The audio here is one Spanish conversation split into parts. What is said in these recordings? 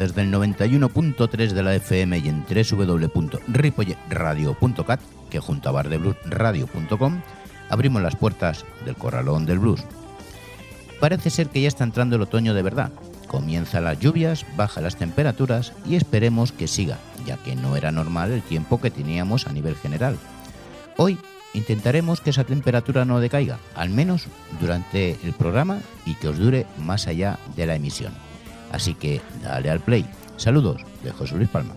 Desde el 91.3 de la FM y en www.ripoyradio.cat, que junto a bardebluesradio.com abrimos las puertas del corralón del blues. Parece ser que ya está entrando el otoño de verdad. Comienzan las lluvias, bajan las temperaturas y esperemos que siga, ya que no era normal el tiempo que teníamos a nivel general. Hoy intentaremos que esa temperatura no decaiga, al menos durante el programa y que os dure más allá de la emisión. Así que dale al play. Saludos de José Luis Palma.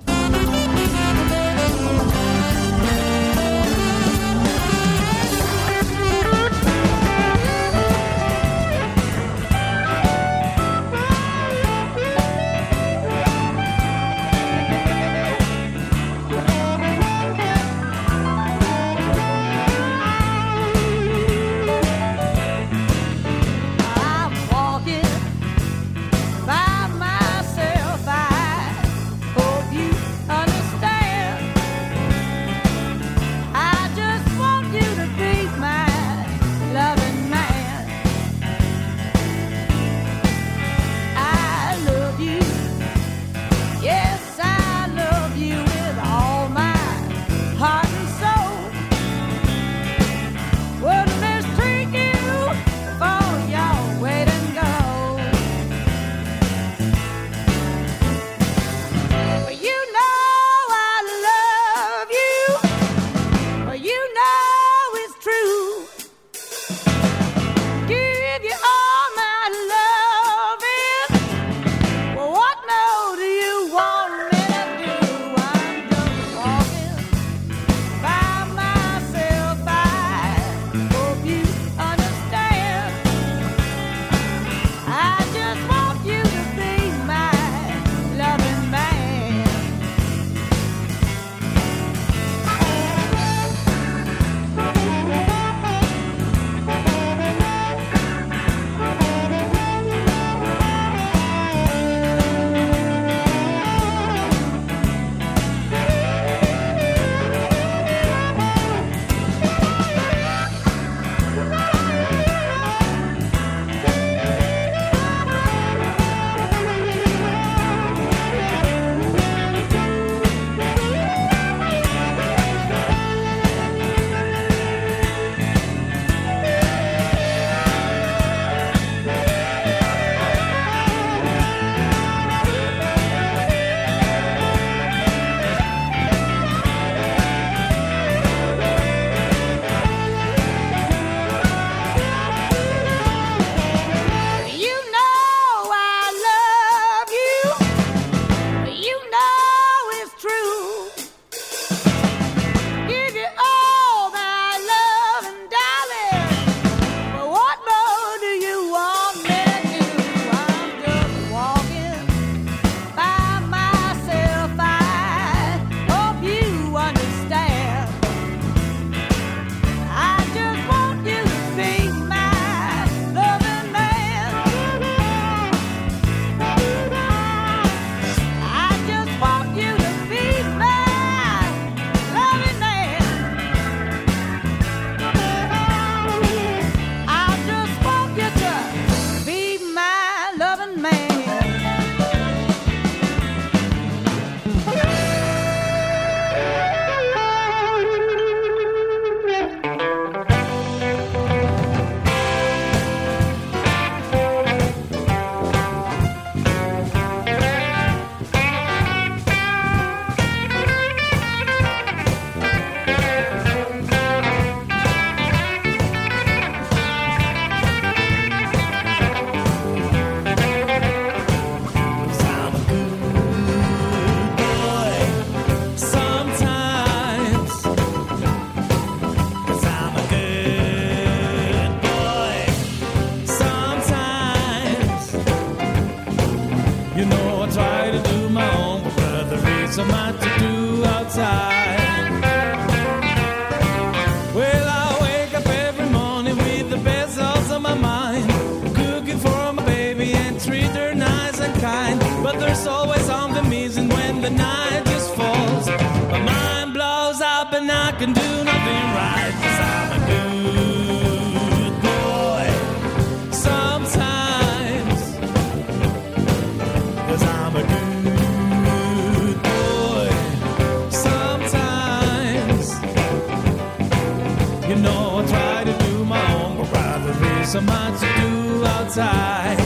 so much to do outside.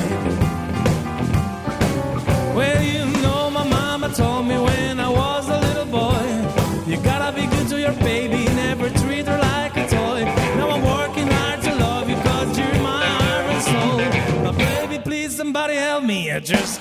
Well, you know, my mama told me when I was a little boy, you gotta be good to your baby, never treat her like a toy. Now I'm working hard to love you, you you're my heart and soul. But baby, please, somebody help me. I just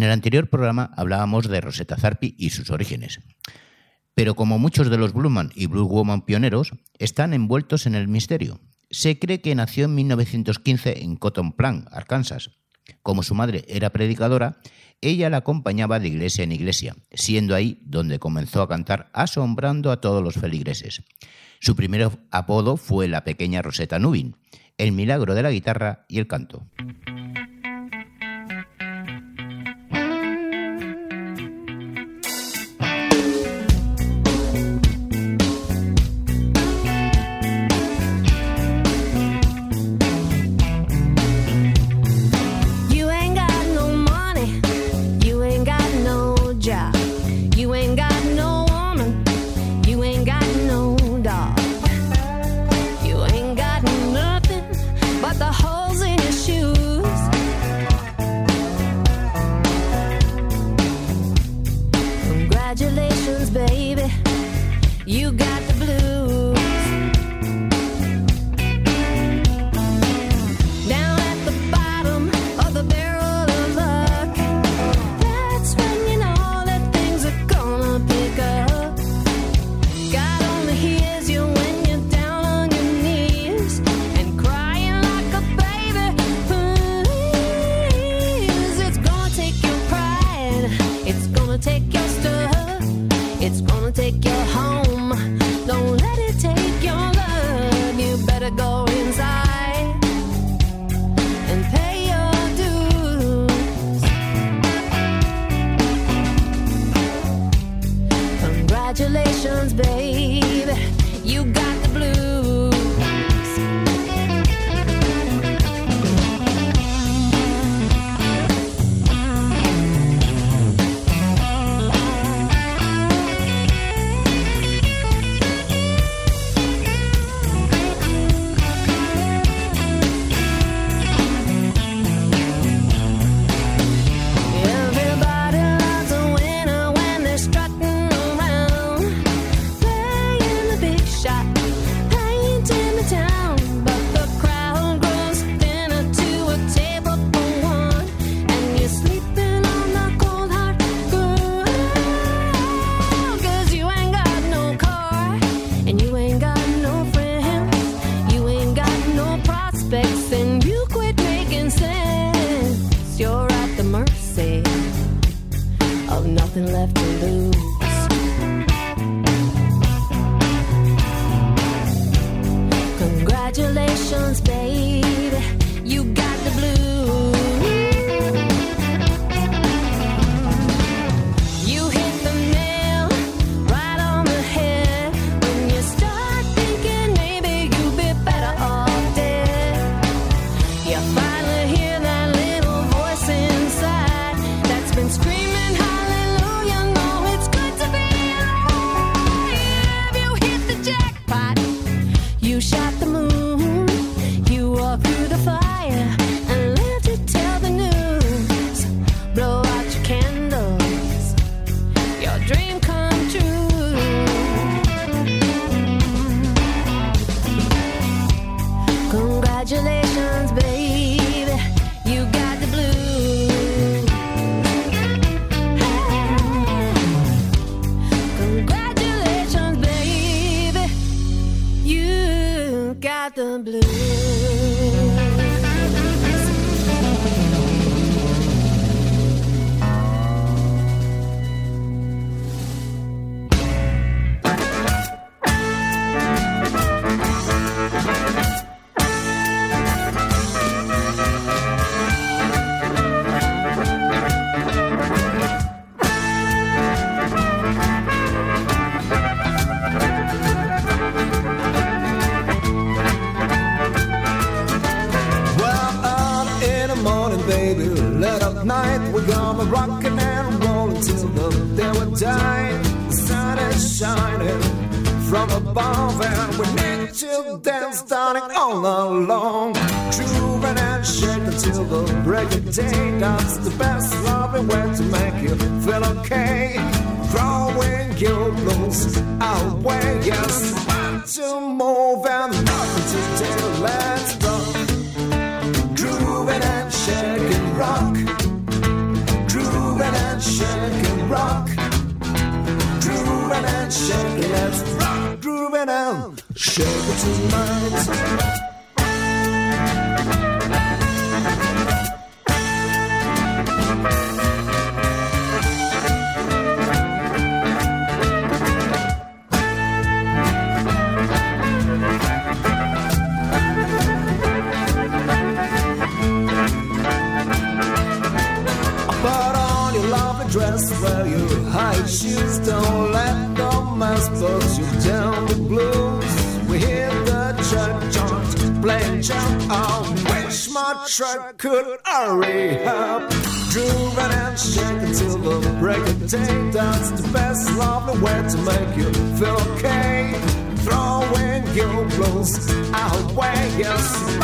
En el anterior programa hablábamos de Rosetta Zarpi y sus orígenes. Pero como muchos de los Blue Man y Blue Woman pioneros, están envueltos en el misterio. Se cree que nació en 1915 en Cotton Plan, Arkansas. Como su madre era predicadora, ella la acompañaba de iglesia en iglesia, siendo ahí donde comenzó a cantar asombrando a todos los feligreses. Su primer apodo fue la pequeña Rosetta Nubin, el milagro de la guitarra y el canto. the way to make you feel okay. Throwing your blues away, yes.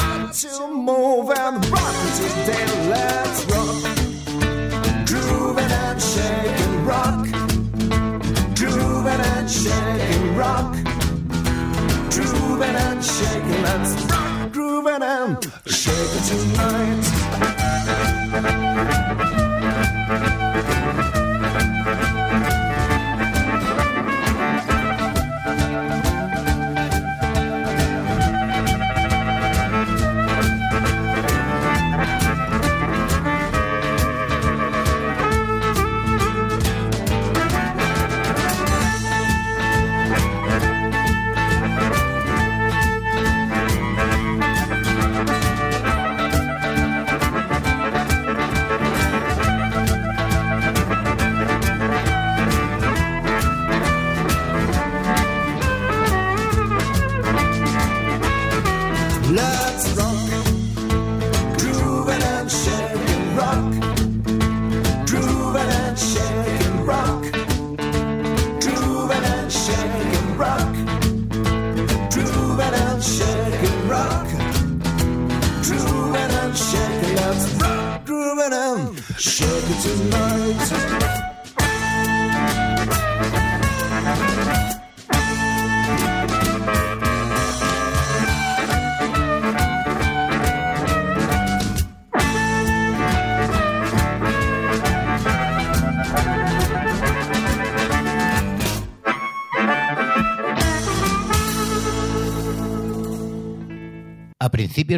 tonight.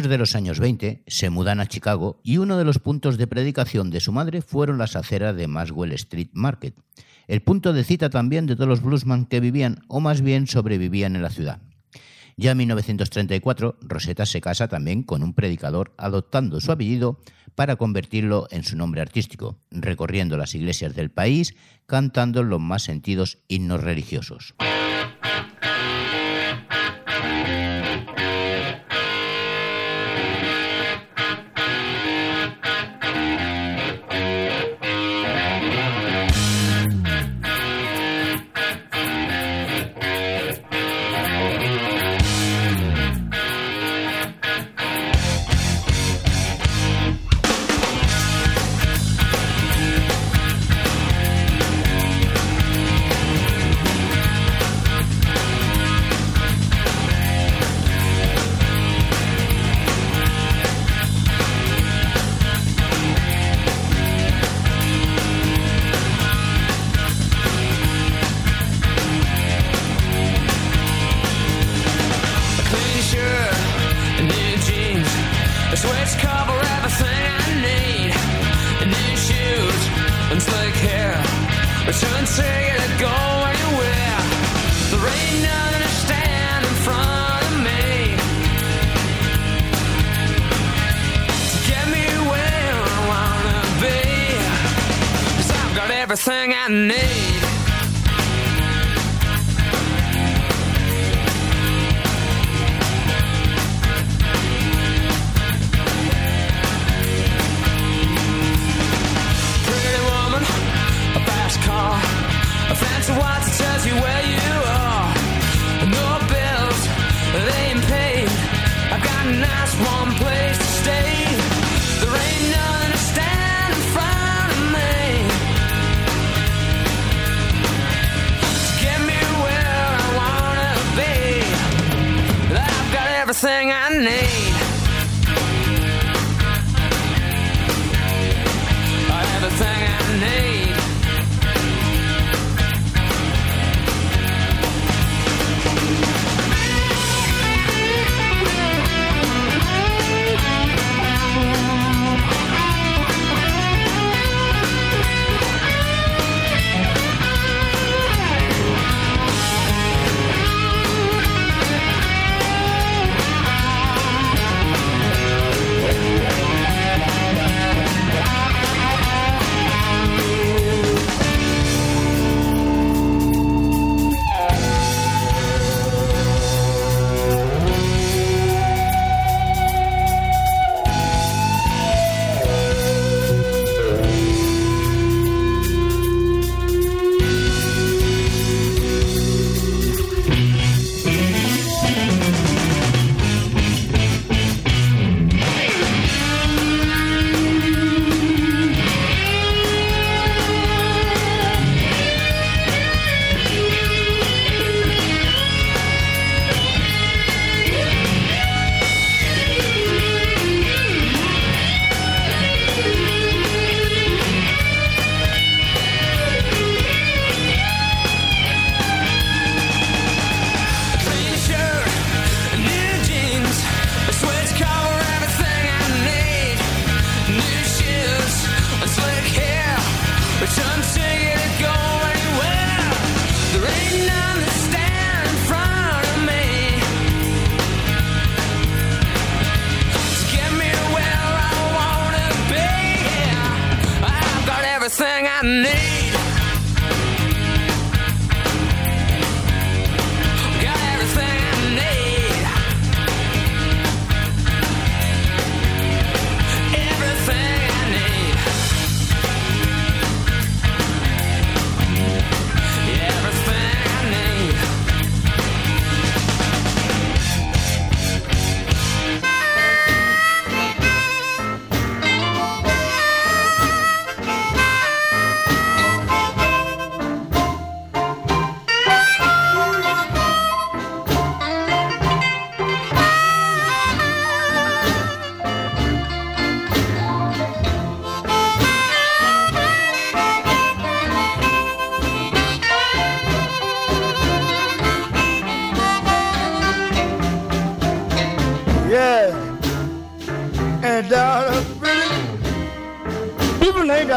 de los años 20 se mudan a Chicago y uno de los puntos de predicación de su madre fueron las aceras de Maswell Street Market, el punto de cita también de todos los bluesman que vivían o más bien sobrevivían en la ciudad. Ya en 1934, Rosetta se casa también con un predicador, adoptando su apellido para convertirlo en su nombre artístico, recorriendo las iglesias del país, cantando los más sentidos himnos religiosos. Sweats cover everything I need. New shoes, and slick hair, return ticket to go anywhere. There ain't nothing to stand in front of me to get me where I wanna be. Cause I've got everything I need.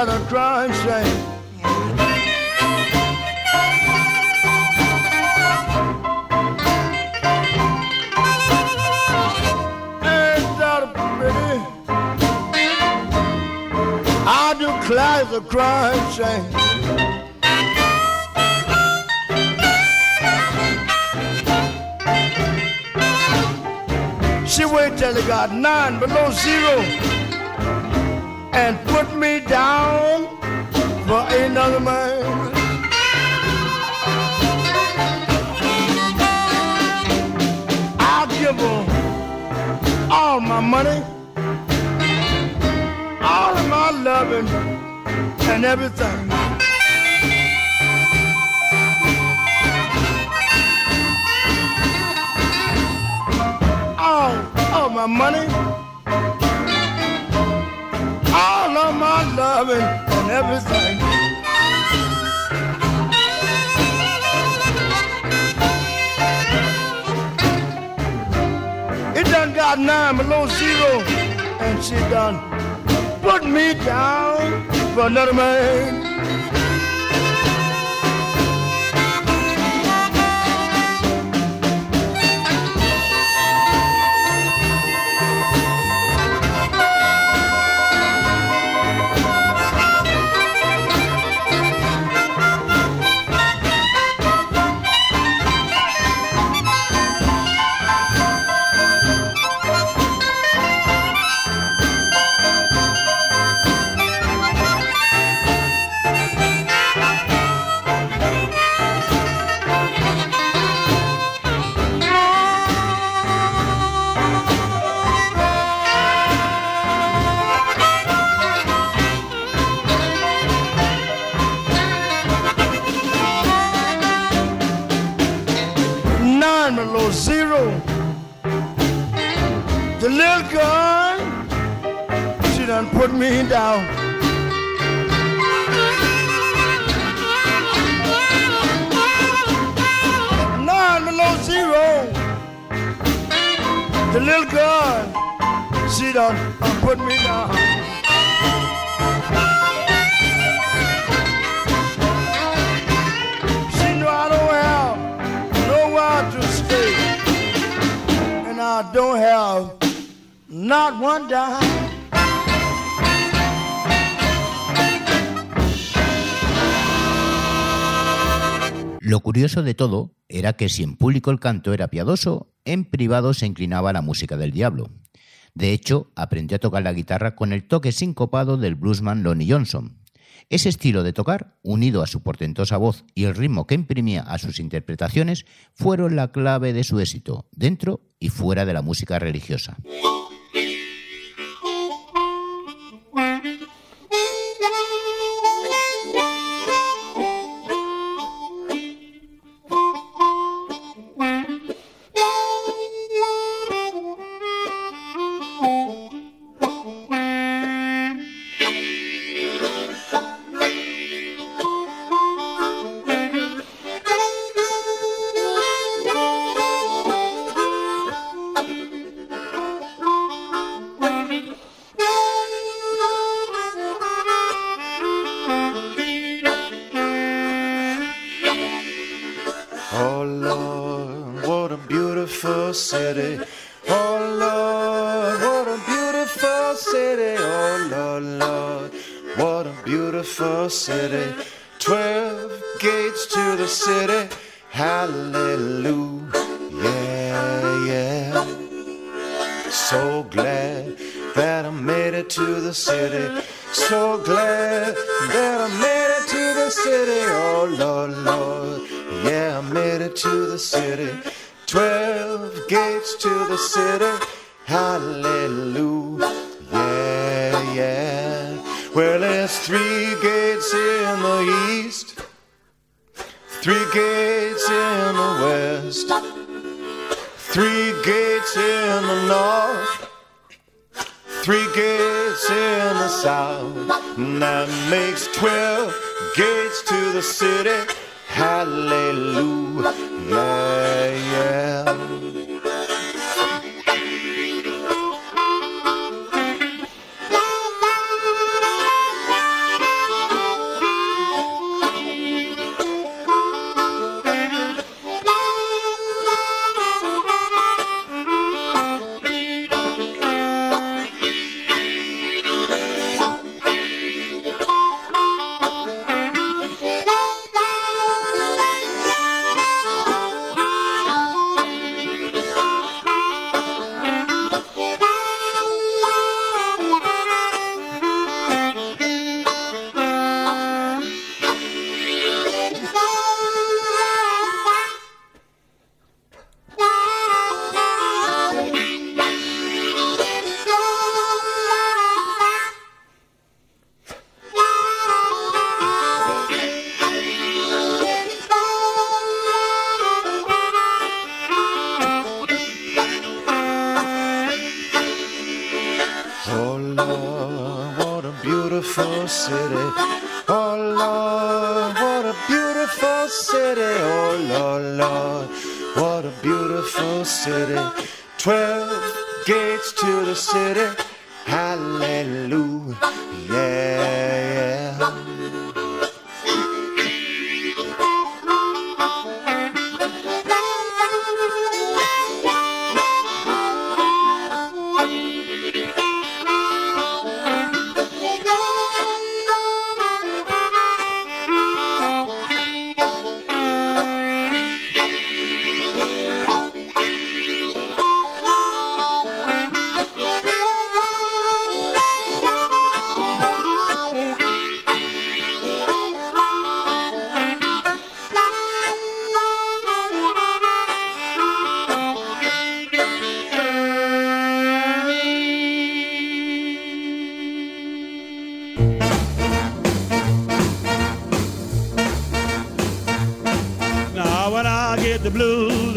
at a crying shame. Ain't that pretty? I do declare a crying shame. She wait till it got nine below zero and put me down for another man. I'll give her all my money, all of my loving, and everything. All of my money, and everything. It done got nine below zero, and she done put me down for another man. Curioso de todo era que si en público el canto era piadoso, en privado se inclinaba a la música del diablo. De hecho, aprendió a tocar la guitarra con el toque sincopado del bluesman Lonnie Johnson. Ese estilo de tocar, unido a su portentosa voz y el ritmo que imprimía a sus interpretaciones, fueron la clave de su éxito, dentro y fuera de la música religiosa. There's three gates in the east, three gates in the west, three gates in the north. Three gates in the south, and that makes twelve gates to the city. Hallelujah, yeah.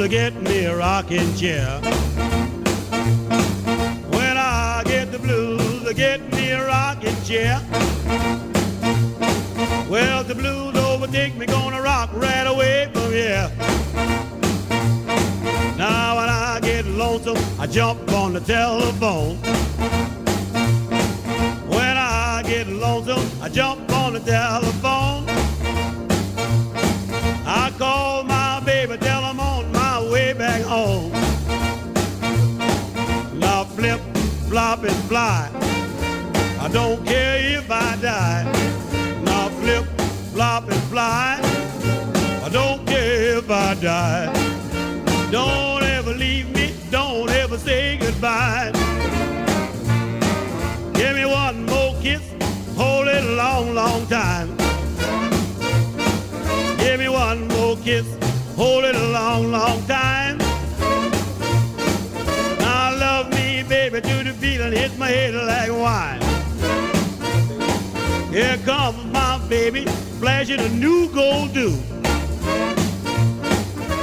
I get me a rocking chair. When I get the blues, I get me a rocking chair. Well, the blues overtake me, gonna rock right away from here. Now when I get lonesome, I jump on the telephone. When I get lonesome, I jump on the telephone. I call home. Now flip, flop, and fly. I don't care if I die. Now flip, flop, and fly. I don't care if I die. Don't ever leave me, don't ever say goodbye. Give me one more kiss, hold it a long, long time. Give me one more kiss, hold it a long, long time. Feeling hits my head like wine. Here comes my baby, flashing a new gold dew.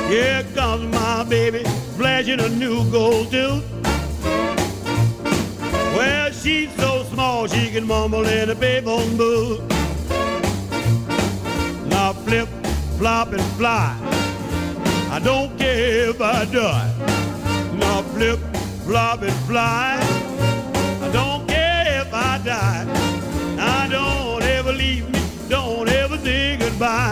Here comes my baby, flashing a new gold dew. Well, she's so small she can mumble in a payphone booth. Now flip, flop, and fly. I don't care if I die. Now flip, flop, and fly. Goodbye.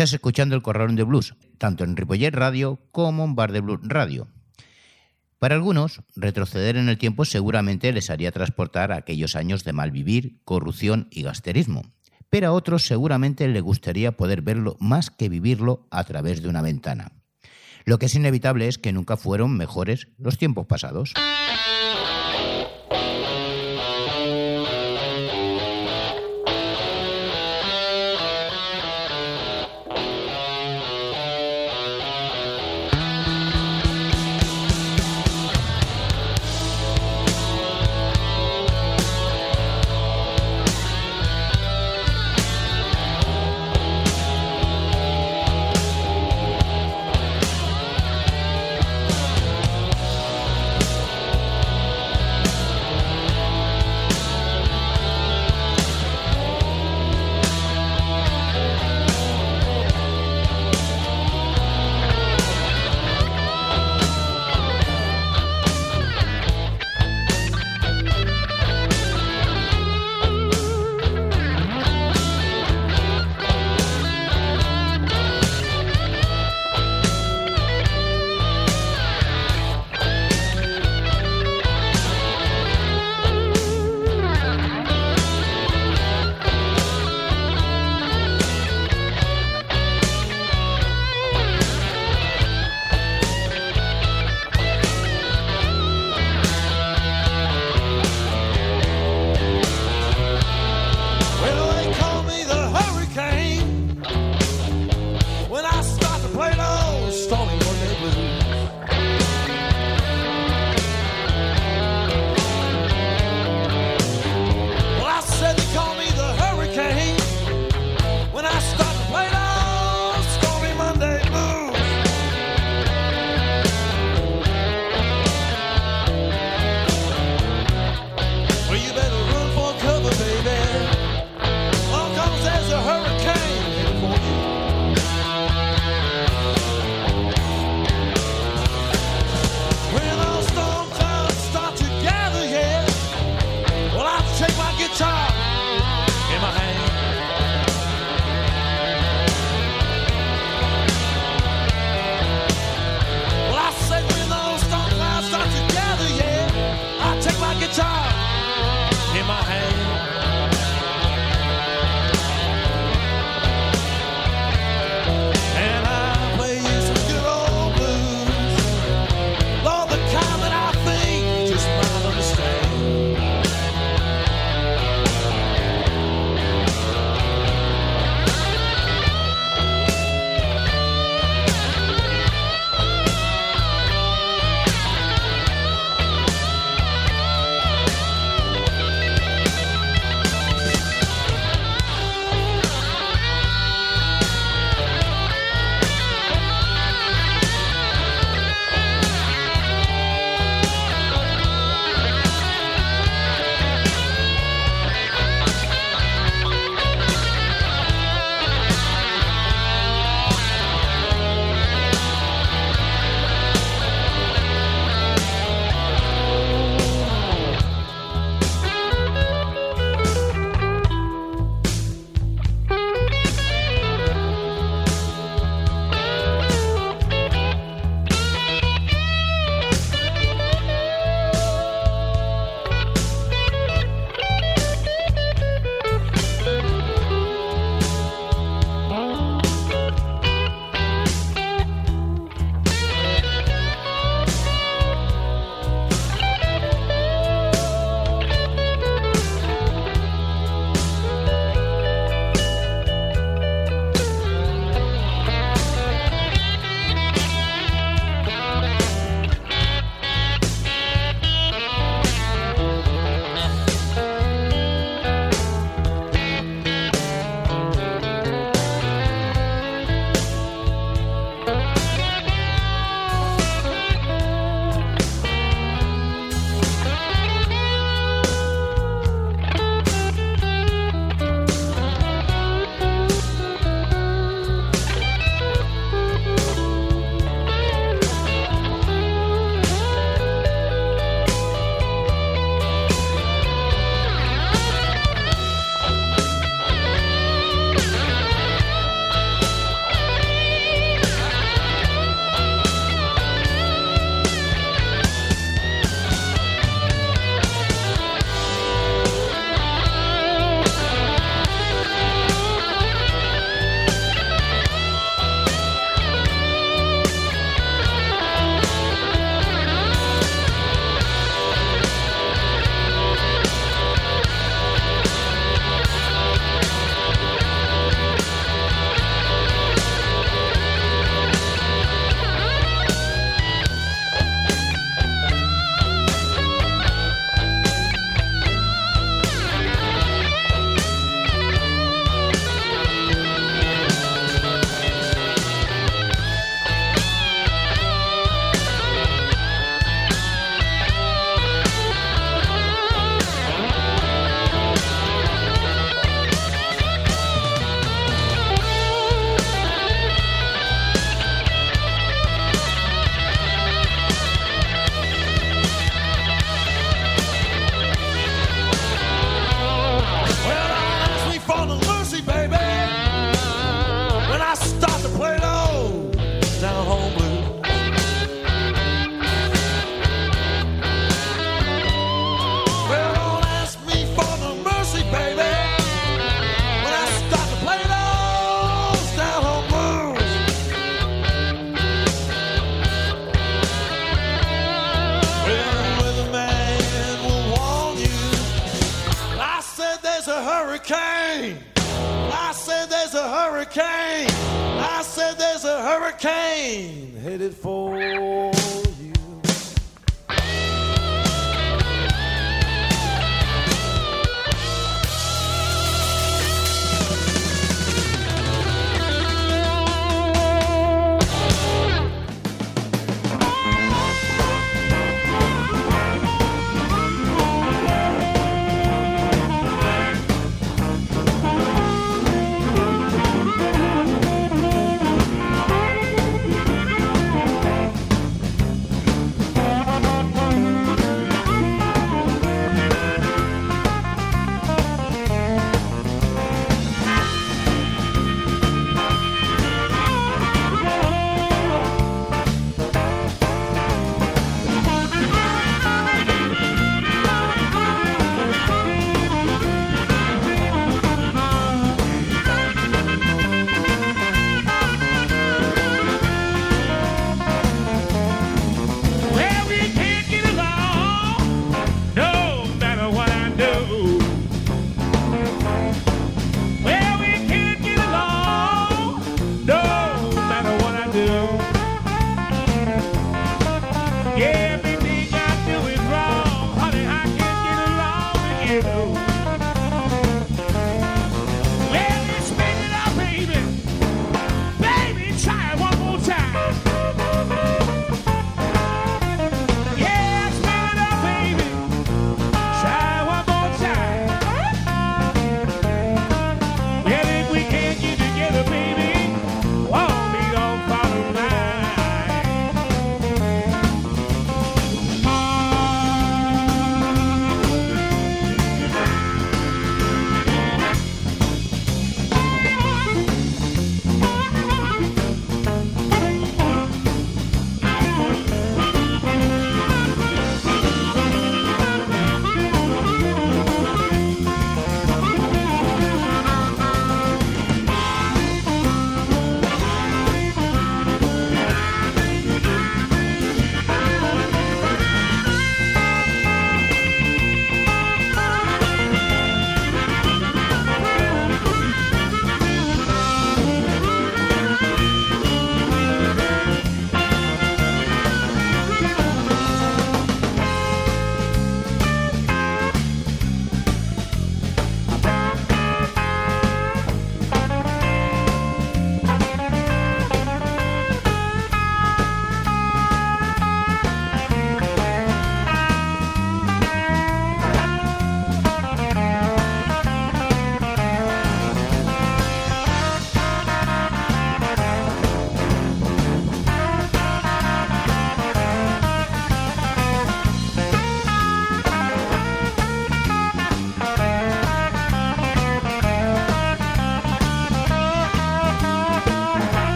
Escuchando el Corralón de Blues, tanto en Ripollet Radio como en Bar de Blues Radio. Para algunos, retroceder en el tiempo seguramente les haría transportar a aquellos años de mal vivir, corrupción y gasterismo. Pero a otros seguramente les gustaría poder verlo más que vivirlo a través de una ventana. Lo que es inevitable es que nunca fueron mejores los tiempos pasados.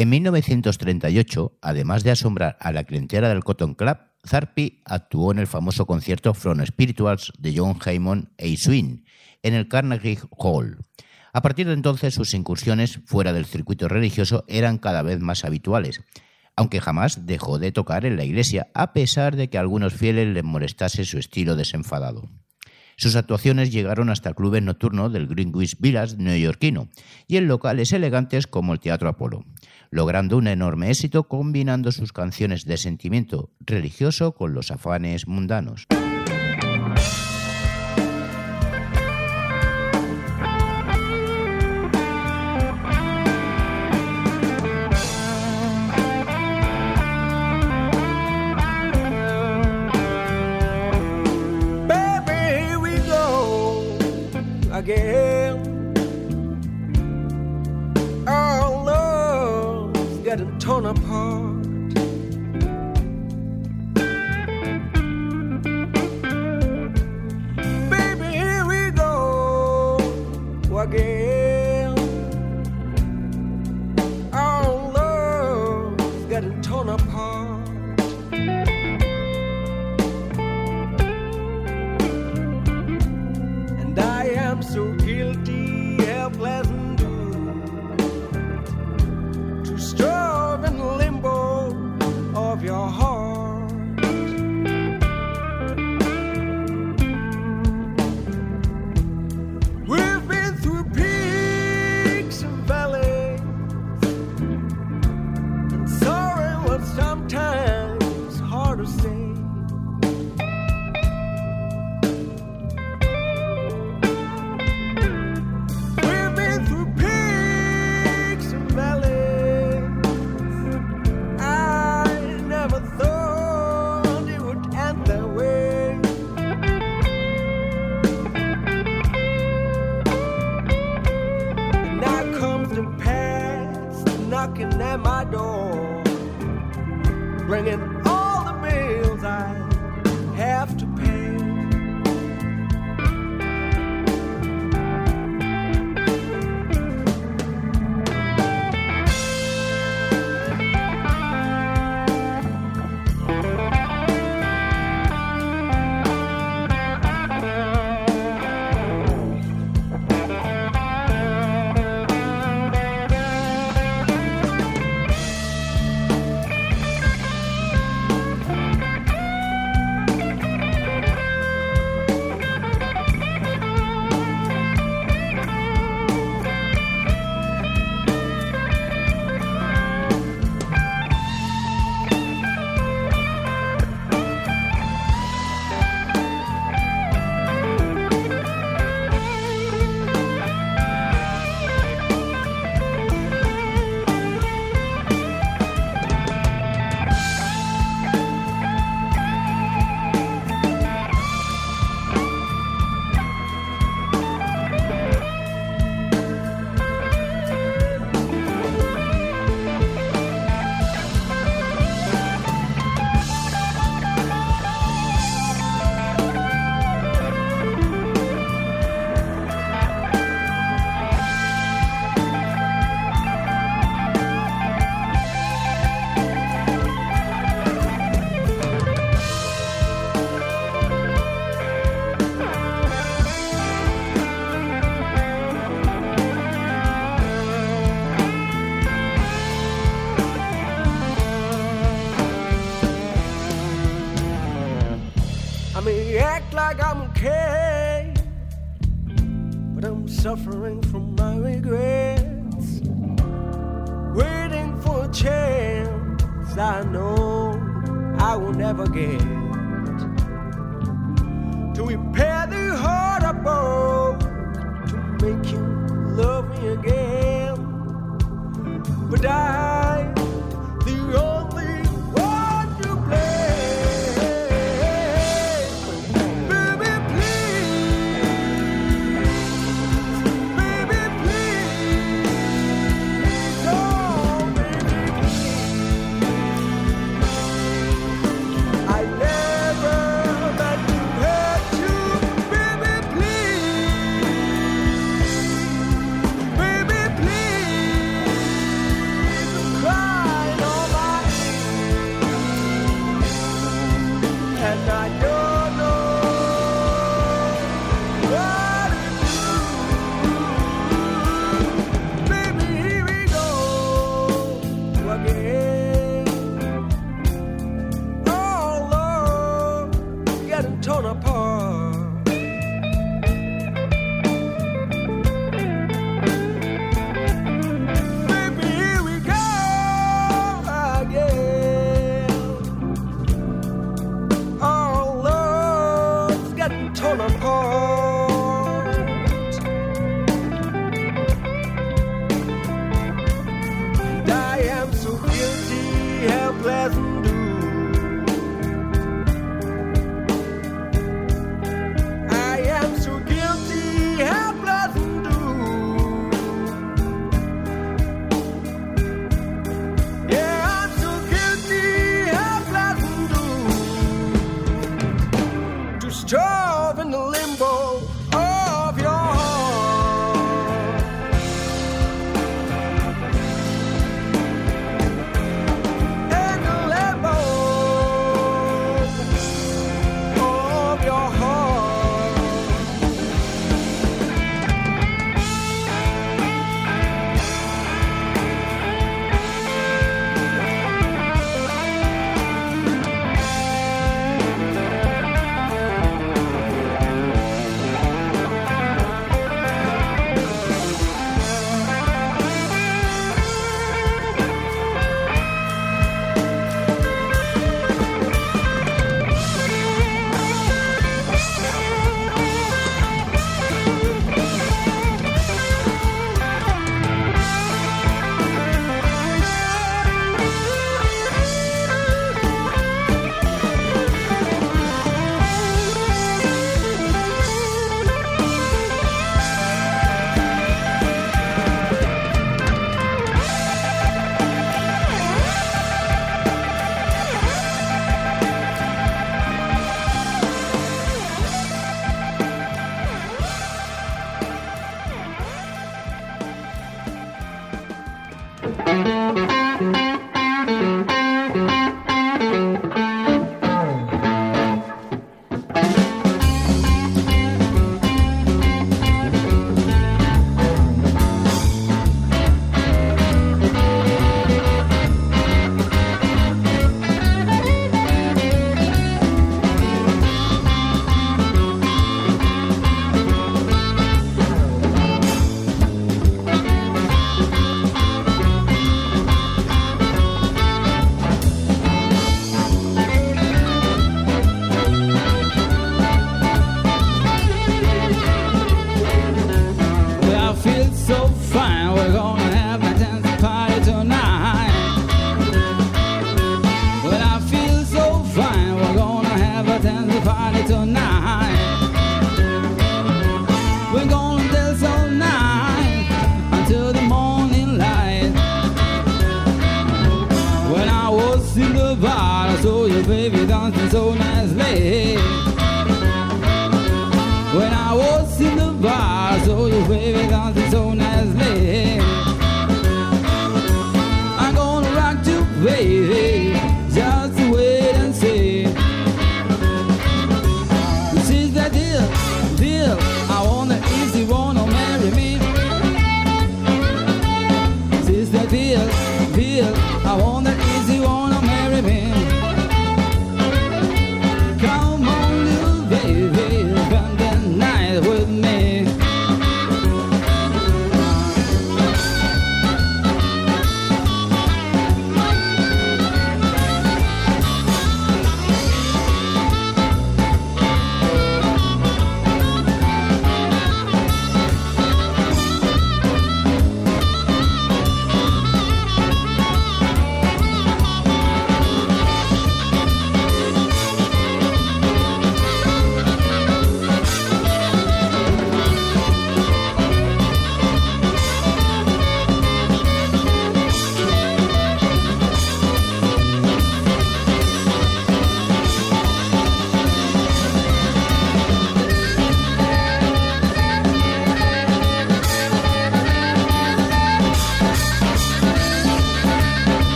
En 1938, además de asombrar a la clientela del Cotton Club, Zarpi actuó en el famoso concierto From Spirituals de John Hammond e Swin en el Carnegie Hall. A partir de entonces, sus incursiones fuera del circuito religioso eran cada vez más habituales, aunque jamás dejó de tocar en la iglesia, a pesar de que a algunos fieles les molestase su estilo desenfadado. Sus actuaciones llegaron hasta clubes nocturnos del Greenwich Village neoyorquino y en locales elegantes como el Teatro Apolo logrando un enorme éxito combinando sus canciones de sentimiento religioso con los afanes mundanos. getting torn apart.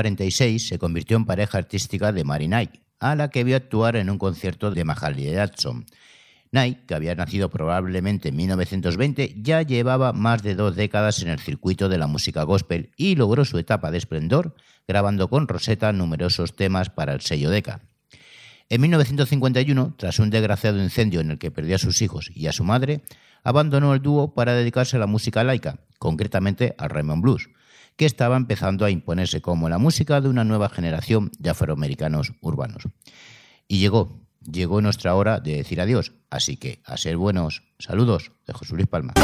1946 se convirtió en pareja artística de Mary Knight, a la que vio actuar en un concierto de Mahalia Jackson. Knight, que había nacido probablemente en 1920, ya llevaba más de dos décadas en el circuito de la música gospel y logró su etapa de esplendor grabando con Rosetta numerosos temas para el sello Decca. En 1951, tras un desgraciado incendio en el que perdió a sus hijos y a su madre, abandonó el dúo para dedicarse a la música laica, concretamente al Raymond Blues, que estaba empezando a imponerse como la música de una nueva generación de afroamericanos urbanos. Y llegó, llegó nuestra hora de decir adiós, así que a ser buenos, saludos de José Luis Palma.